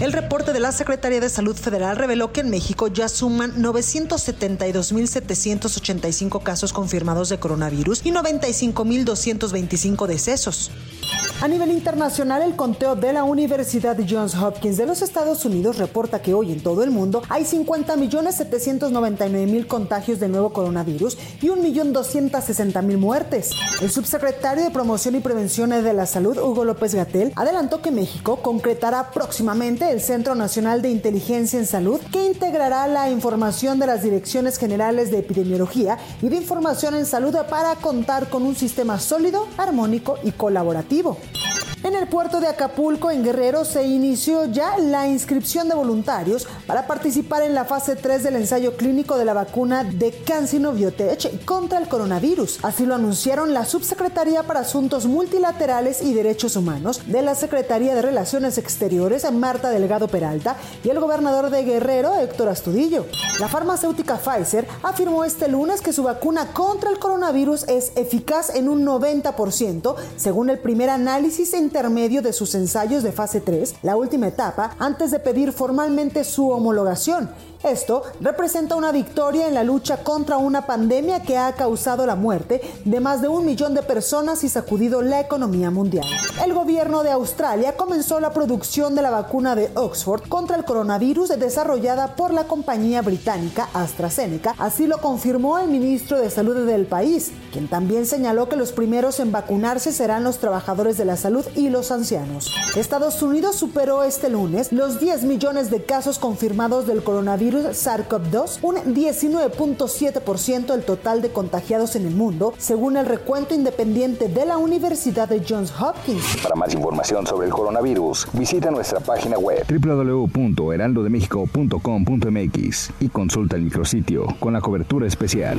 El reporte de la Secretaría de Salud Federal reveló que en México ya suman 972.785 casos confirmados de coronavirus y 95.225 decesos. A nivel internacional, el conteo de la Universidad Johns Hopkins de los Estados Unidos reporta que hoy en todo el mundo hay 50.799.000 contagios del nuevo coronavirus y 1.260.000 muertes. El subsecretario de Promoción y Prevención de la Salud, Hugo López Gatel, adelantó que México concretará próximamente el Centro Nacional de Inteligencia en Salud, que integrará la información de las direcciones generales de epidemiología y de información en salud para contar con un sistema sólido, armónico y colaborativo. En el puerto de Acapulco, en Guerrero, se inició ya la inscripción de voluntarios para participar en la fase 3 del ensayo clínico de la vacuna de CanSino Biotech contra el coronavirus. Así lo anunciaron la Subsecretaría para Asuntos Multilaterales y Derechos Humanos de la Secretaría de Relaciones Exteriores, Marta Delgado Peralta, y el gobernador de Guerrero, Héctor Astudillo. La farmacéutica Pfizer afirmó este lunes que su vacuna contra el coronavirus es eficaz en un 90%, según el primer análisis en intermedio de sus ensayos de fase 3, la última etapa, antes de pedir formalmente su homologación. Esto representa una victoria en la lucha contra una pandemia que ha causado la muerte de más de un millón de personas y sacudido la economía mundial. El gobierno de Australia comenzó la producción de la vacuna de Oxford contra el coronavirus desarrollada por la compañía británica AstraZeneca, así lo confirmó el ministro de Salud del país, quien también señaló que los primeros en vacunarse serán los trabajadores de la salud y los ancianos. Estados Unidos superó este lunes los 10 millones de casos confirmados del coronavirus SARS-CoV-2, un 19.7% del total de contagiados en el mundo, según el recuento independiente de la Universidad de Johns Hopkins. Para más información sobre el coronavirus, visita nuestra página web www.heraldodemexico.com.mx y consulta el micrositio con la cobertura especial.